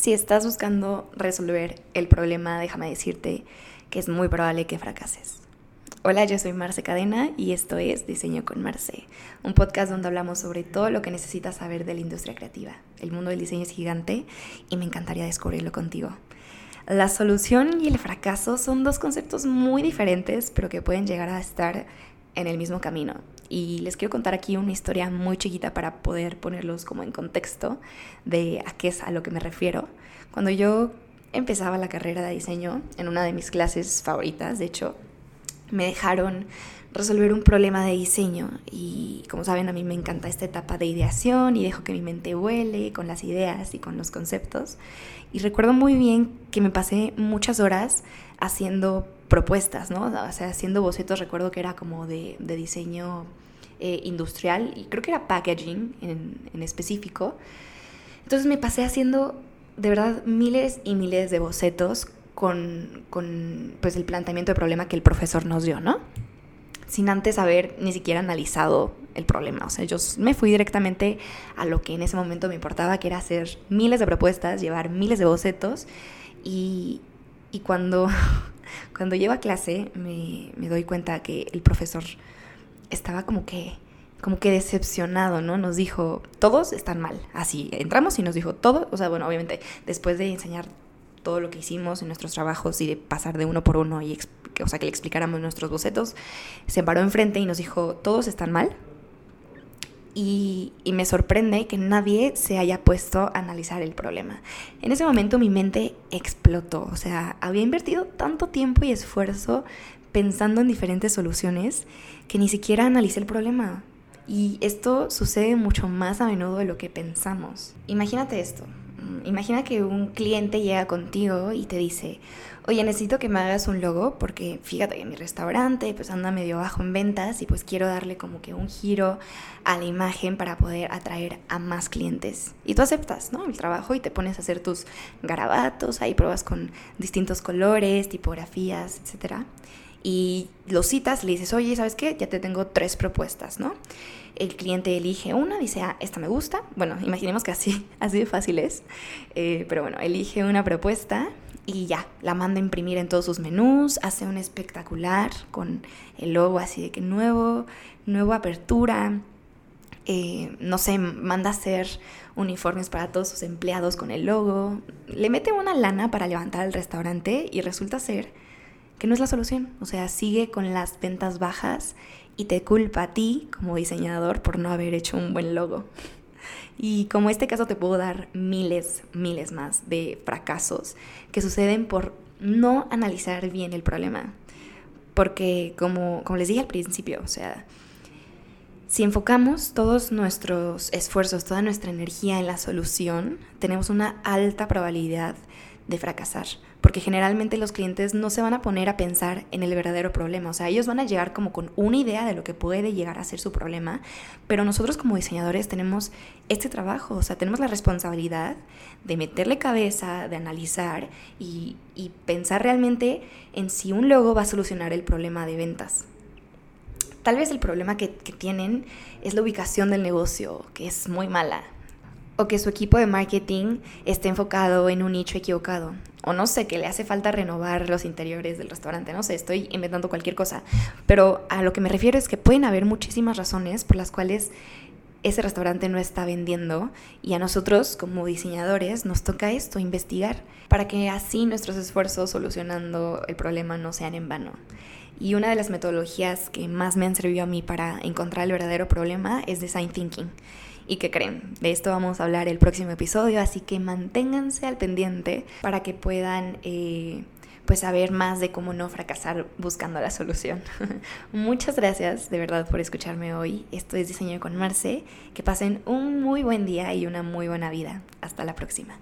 Si estás buscando resolver el problema, déjame decirte que es muy probable que fracases. Hola, yo soy Marce Cadena y esto es Diseño con Marce, un podcast donde hablamos sobre todo lo que necesitas saber de la industria creativa. El mundo del diseño es gigante y me encantaría descubrirlo contigo. La solución y el fracaso son dos conceptos muy diferentes, pero que pueden llegar a estar en el mismo camino. Y les quiero contar aquí una historia muy chiquita para poder ponerlos como en contexto de a qué es a lo que me refiero. Cuando yo empezaba la carrera de diseño, en una de mis clases favoritas, de hecho, me dejaron resolver un problema de diseño y como saben a mí me encanta esta etapa de ideación y dejo que mi mente vuele con las ideas y con los conceptos y recuerdo muy bien que me pasé muchas horas haciendo propuestas, ¿no? O sea, haciendo bocetos, recuerdo que era como de, diseño eh, industrial y creo que era packaging en, en específico. Entonces me pasé haciendo de verdad miles y miles de bocetos con, con pues, el planteamiento de problema que el profesor nos dio, ¿no? Sin antes haber ni siquiera analizado el problema. O sea, yo me fui directamente a lo que en ese momento me importaba, que era hacer miles de propuestas, llevar miles de bocetos y, y cuando cuando llevo a clase me, doy cuenta que el profesor estaba como que como que decepcionado, ¿no? Nos dijo, todos están mal. Así, entramos y nos dijo, todo, o sea, bueno, obviamente, después de enseñar todo lo que hicimos en nuestros trabajos y de pasar de uno por uno y, o sea, que le explicáramos nuestros bocetos, se paró enfrente y nos dijo, todos están mal. Y, me sorprende que nadie se haya puesto a analizar el problema. En ese momento mi mente explotó, o sea, había invertido tanto tiempo y esfuerzo pensando en diferentes soluciones que ni siquiera analicé el problema. Y esto sucede mucho más a menudo de lo que pensamos. Imagínate esto, imagina que un cliente llega contigo y te dice, oye, necesito que me hagas un logo porque fíjate que mi restaurante pues anda medio bajo en ventas y pues quiero darle como que un giro a la imagen para poder atraer a más clientes. Y tú aceptas, ¿no? El trabajo y te pones a hacer tus garabatos, ahí pruebas con distintos colores, tipografías, etcétera. Y lo citas, le dices, oye, ¿sabes qué? Ya te tengo tres propuestas, ¿no? el cliente elige una, dice, ah, esta me gusta. Bueno, imaginemos que así, así de fácil es. Eh, pero bueno, elige una propuesta y ya, la manda a imprimir en todos sus menús, hace un espectacular con el logo así de que nuevo, nueva apertura. Eh, no sé, manda a hacer uniformes para todos sus empleados con el logo. Le mete una lana para levantar el restaurante y resulta ser que no es la solución. O sea, sigue con las ventas bajas y te culpa a ti como diseñador por no haber hecho un buen logo. Y como este caso te puedo dar miles, miles más de fracasos que suceden por no analizar bien el problema. Porque como, como les dije al principio, o sea, si enfocamos todos nuestros esfuerzos, toda nuestra energía en la solución, tenemos una alta probabilidad de fracasar porque generalmente los clientes no se van a poner a pensar en el verdadero problema, o sea, ellos van a llegar como con una idea de lo que puede llegar a ser su problema, pero nosotros como diseñadores tenemos este trabajo, o sea, tenemos la responsabilidad de meterle cabeza, de analizar y, pensar realmente en si un logo va a solucionar el problema de ventas. Tal vez el problema que, que tienen es la ubicación del negocio, que es muy mala, o que su equipo de marketing esté enfocado en un nicho equivocado o no sé, que le hace falta renovar los interiores del restaurante, no sé, estoy inventando cualquier cosa, pero a lo que me refiero es que pueden haber muchísimas razones por las cuales ese restaurante no está vendiendo y a nosotros como diseñadores nos toca esto, investigar, para que así nuestros esfuerzos solucionando el problema no sean en vano. Y una de las metodologías que más me han servido a mí para encontrar el verdadero problema es Design Thinking. ¿Y qué creen? De esto vamos a hablar el próximo episodio, así que manténganse al pendiente para que puedan... Eh, pues saber más de cómo no fracasar buscando la solución. Muchas gracias de verdad por escucharme hoy. Esto es Diseño con Marce. Que pasen un muy buen día y una muy buena vida. Hasta la próxima.